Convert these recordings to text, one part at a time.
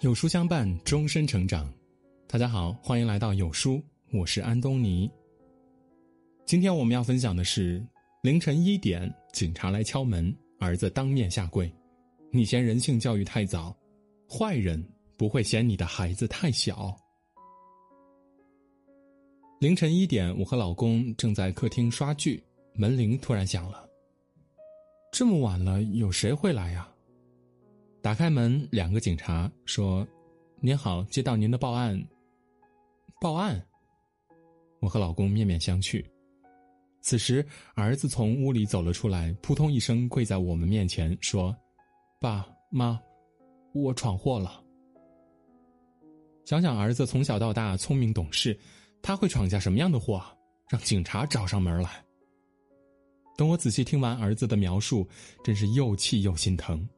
有书相伴，终身成长。大家好，欢迎来到有书，我是安东尼。今天我们要分享的是：凌晨一点，警察来敲门，儿子当面下跪。你嫌人性教育太早，坏人不会嫌你的孩子太小。凌晨一点，我和老公正在客厅刷剧，门铃突然响了。这么晚了，有谁会来呀？打开门，两个警察说：“您好，接到您的报案。”报案。我和老公面面相觑。此时，儿子从屋里走了出来，扑通一声跪在我们面前，说：“爸妈，我闯祸了。”想想儿子从小到大聪明懂事，他会闯下什么样的祸，让警察找上门来？等我仔细听完儿子的描述，真是又气又心疼。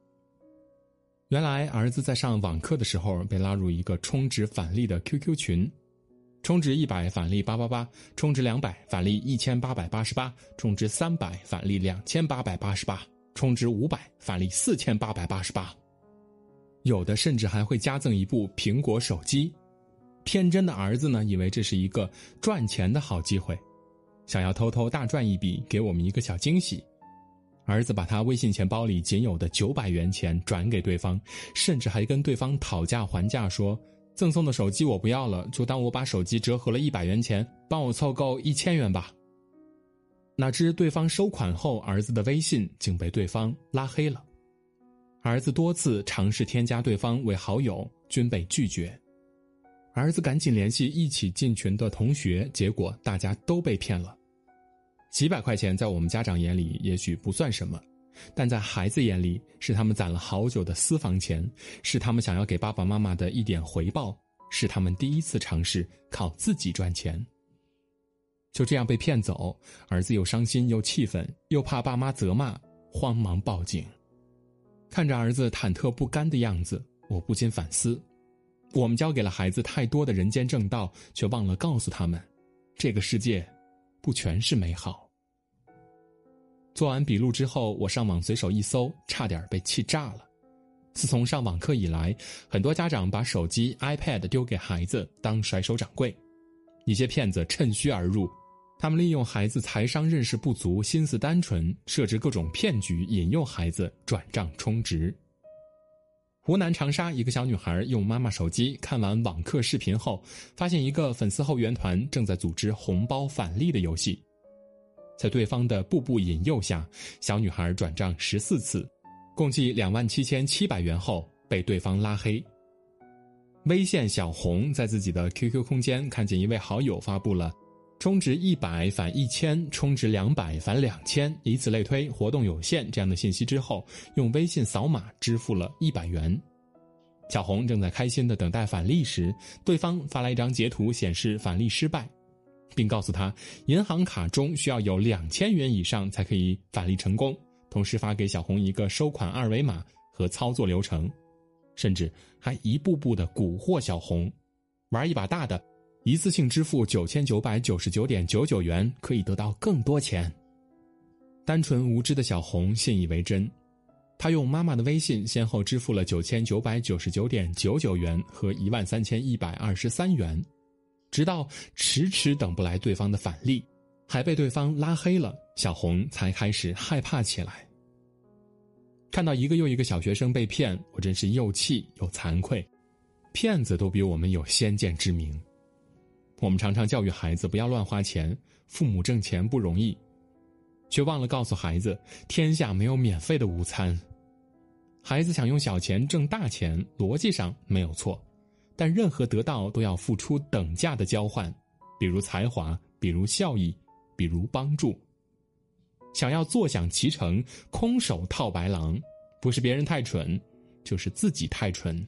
原来儿子在上网课的时候被拉入一个充值返利的 QQ 群，充值一百返利八八八，充值两百返利一千八百八十八，充值三百返利两千八百八十八，充值五百返利四千八百八十八。有的甚至还会加赠一部苹果手机。天真的儿子呢，以为这是一个赚钱的好机会，想要偷偷大赚一笔，给我们一个小惊喜。儿子把他微信钱包里仅有的九百元钱转给对方，甚至还跟对方讨价还价，说赠送的手机我不要了，就当我把手机折合了一百元钱，帮我凑够一千元吧。哪知对方收款后，儿子的微信竟被对方拉黑了。儿子多次尝试添加对方为好友，均被拒绝。儿子赶紧联系一起进群的同学，结果大家都被骗了。几百块钱在我们家长眼里也许不算什么，但在孩子眼里是他们攒了好久的私房钱，是他们想要给爸爸妈妈的一点回报，是他们第一次尝试靠自己赚钱。就这样被骗走，儿子又伤心又气愤，又怕爸妈责骂，慌忙报警。看着儿子忐忑不甘的样子，我不禁反思：我们教给了孩子太多的人间正道，却忘了告诉他们，这个世界。不全是美好。做完笔录之后，我上网随手一搜，差点被气炸了。自从上网课以来，很多家长把手机、iPad 丢给孩子当甩手掌柜，一些骗子趁虚而入，他们利用孩子财商认识不足、心思单纯，设置各种骗局，引诱孩子转账充值。湖南长沙一个小女孩用妈妈手机看完网课视频后，发现一个粉丝后援团正在组织红包返利的游戏。在对方的步步引诱下，小女孩转账十四次，共计两万七千七百元后被对方拉黑。微信小红在自己的 QQ 空间看见一位好友发布了“充值一百返一千，充值两百返两千，以此类推，活动有限”这样的信息之后，用微信扫码支付了一百元。小红正在开心的等待返利时，对方发来一张截图，显示返利失败，并告诉他银行卡中需要有两千元以上才可以返利成功，同时发给小红一个收款二维码和操作流程，甚至还一步步的蛊惑小红，玩一把大的，一次性支付九千九百九十九点九九元可以得到更多钱。单纯无知的小红信以为真。他用妈妈的微信先后支付了九千九百九十九点九九元和一万三千一百二十三元，直到迟迟等不来对方的返利，还被对方拉黑了，小红才开始害怕起来。看到一个又一个小学生被骗，我真是又气又惭愧。骗子都比我们有先见之明。我们常常教育孩子不要乱花钱，父母挣钱不容易，却忘了告诉孩子，天下没有免费的午餐。孩子想用小钱挣大钱，逻辑上没有错，但任何得到都要付出等价的交换，比如才华，比如效益，比如帮助。想要坐享其成，空手套白狼，不是别人太蠢，就是自己太蠢。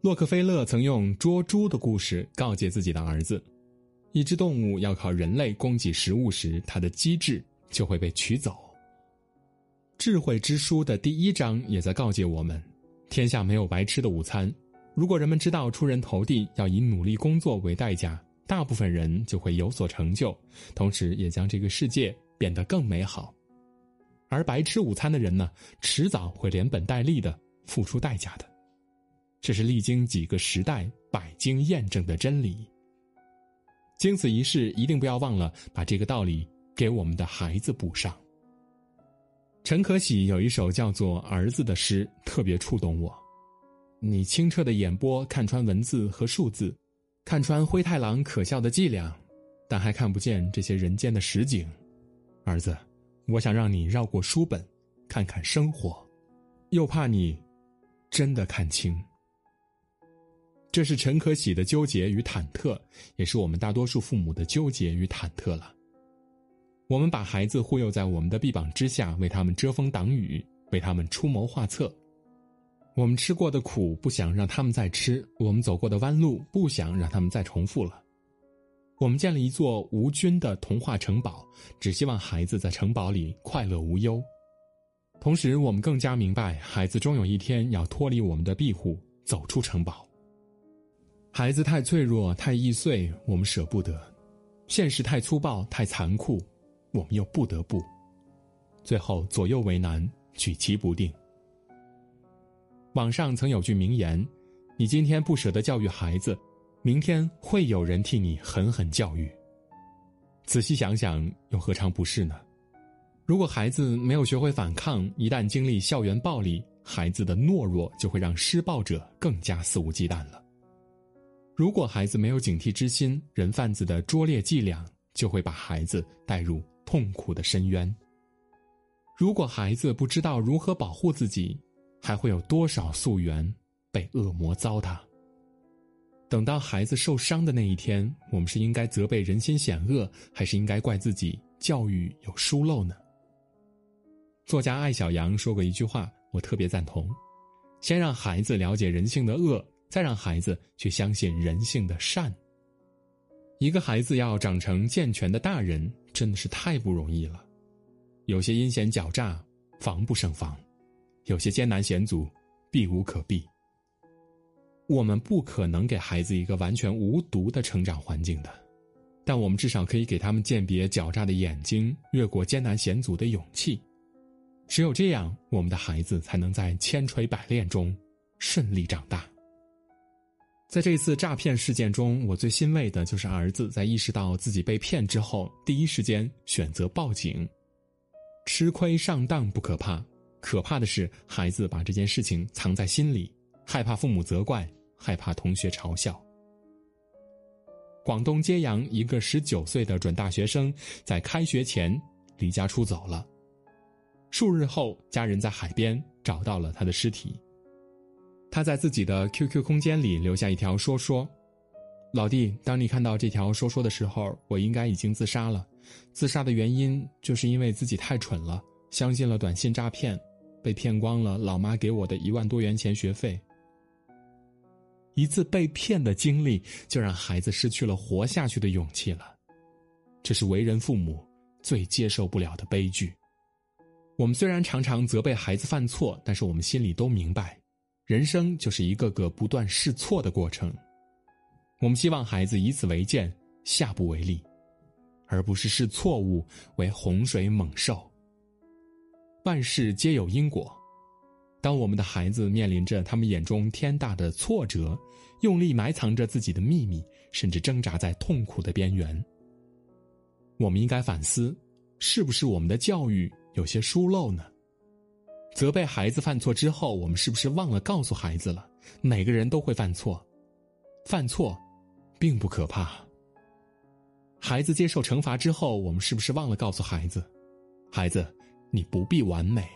洛克菲勒曾用捉猪的故事告诫自己的儿子：一只动物要靠人类供给食物时，它的机智就会被取走。智慧之书的第一章也在告诫我们：天下没有白吃的午餐。如果人们知道出人头地要以努力工作为代价，大部分人就会有所成就，同时也将这个世界变得更美好。而白吃午餐的人呢，迟早会连本带利的付出代价的。这是历经几个时代、百经验证的真理。经此一事，一定不要忘了把这个道理给我们的孩子补上。陈可喜有一首叫做《儿子》的诗，特别触动我。你清澈的眼波看穿文字和数字，看穿灰太狼可笑的伎俩，但还看不见这些人间的实景。儿子，我想让你绕过书本，看看生活，又怕你真的看清。这是陈可喜的纠结与忐忑，也是我们大多数父母的纠结与忐忑了。我们把孩子护佑在我们的臂膀之下，为他们遮风挡雨，为他们出谋划策。我们吃过的苦，不想让他们再吃；我们走过的弯路，不想让他们再重复了。我们建了一座无菌的童话城堡，只希望孩子在城堡里快乐无忧。同时，我们更加明白，孩子终有一天要脱离我们的庇护，走出城堡。孩子太脆弱，太易碎，我们舍不得；现实太粗暴，太残酷，我们又不得不。最后，左右为难，举棋不定。网上曾有句名言：“你今天不舍得教育孩子，明天会有人替你狠狠教育。”仔细想想，又何尝不是呢？如果孩子没有学会反抗，一旦经历校园暴力，孩子的懦弱就会让施暴者更加肆无忌惮了。如果孩子没有警惕之心，人贩子的拙劣伎俩就会把孩子带入痛苦的深渊。如果孩子不知道如何保护自己，还会有多少溯源被恶魔糟蹋？等到孩子受伤的那一天，我们是应该责备人心险恶，还是应该怪自己教育有疏漏呢？作家艾小阳说过一句话，我特别赞同：先让孩子了解人性的恶，再让孩子去相信人性的善。一个孩子要长成健全的大人，真的是太不容易了。有些阴险狡诈，防不胜防。有些艰难险阻，避无可避。我们不可能给孩子一个完全无毒的成长环境的，但我们至少可以给他们鉴别狡诈的眼睛，越过艰难险阻的勇气。只有这样，我们的孩子才能在千锤百炼中顺利长大。在这次诈骗事件中，我最欣慰的就是儿子在意识到自己被骗之后，第一时间选择报警。吃亏上当不可怕。可怕的是，孩子把这件事情藏在心里，害怕父母责怪，害怕同学嘲笑。广东揭阳一个十九岁的准大学生，在开学前离家出走了。数日后，家人在海边找到了他的尸体。他在自己的 QQ 空间里留下一条说说：“老弟，当你看到这条说说的时候，我应该已经自杀了。自杀的原因就是因为自己太蠢了，相信了短信诈骗。”被骗光了老妈给我的一万多元钱学费。一次被骗的经历，就让孩子失去了活下去的勇气了。这是为人父母最接受不了的悲剧。我们虽然常常责备孩子犯错，但是我们心里都明白，人生就是一个个不断试错的过程。我们希望孩子以此为鉴，下不为例，而不是视错误为洪水猛兽。万事皆有因果，当我们的孩子面临着他们眼中天大的挫折，用力埋藏着自己的秘密，甚至挣扎在痛苦的边缘，我们应该反思，是不是我们的教育有些疏漏呢？责备孩子犯错之后，我们是不是忘了告诉孩子了？每个人都会犯错，犯错，并不可怕。孩子接受惩罚之后，我们是不是忘了告诉孩子，孩子？你不必完美。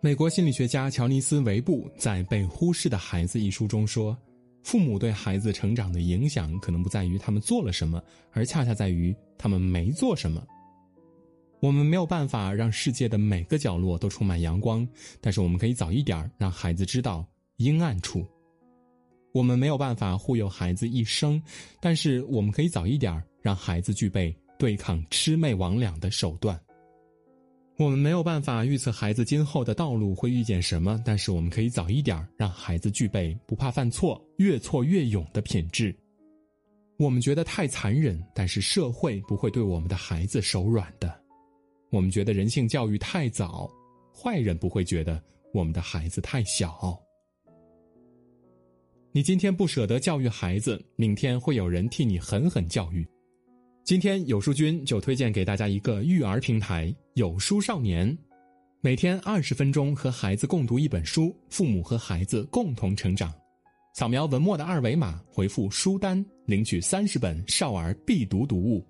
美国心理学家乔尼斯·维布在《被忽视的孩子》一书中说：“父母对孩子成长的影响，可能不在于他们做了什么，而恰恰在于他们没做什么。我们没有办法让世界的每个角落都充满阳光，但是我们可以早一点让孩子知道阴暗处。我们没有办法护佑孩子一生，但是我们可以早一点让孩子具备对抗魑魅魍魉的手段。”我们没有办法预测孩子今后的道路会遇见什么，但是我们可以早一点让孩子具备不怕犯错、越挫越勇的品质。我们觉得太残忍，但是社会不会对我们的孩子手软的。我们觉得人性教育太早，坏人不会觉得我们的孩子太小。你今天不舍得教育孩子，明天会有人替你狠狠教育。今天有书君就推荐给大家一个育儿平台——有书少年，每天二十分钟和孩子共读一本书，父母和孩子共同成长。扫描文末的二维码，回复“书单”领取三十本少儿必读读物。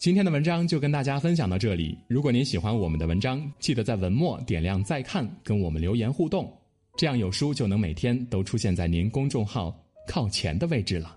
今天的文章就跟大家分享到这里。如果您喜欢我们的文章，记得在文末点亮再看，跟我们留言互动，这样有书就能每天都出现在您公众号靠前的位置了。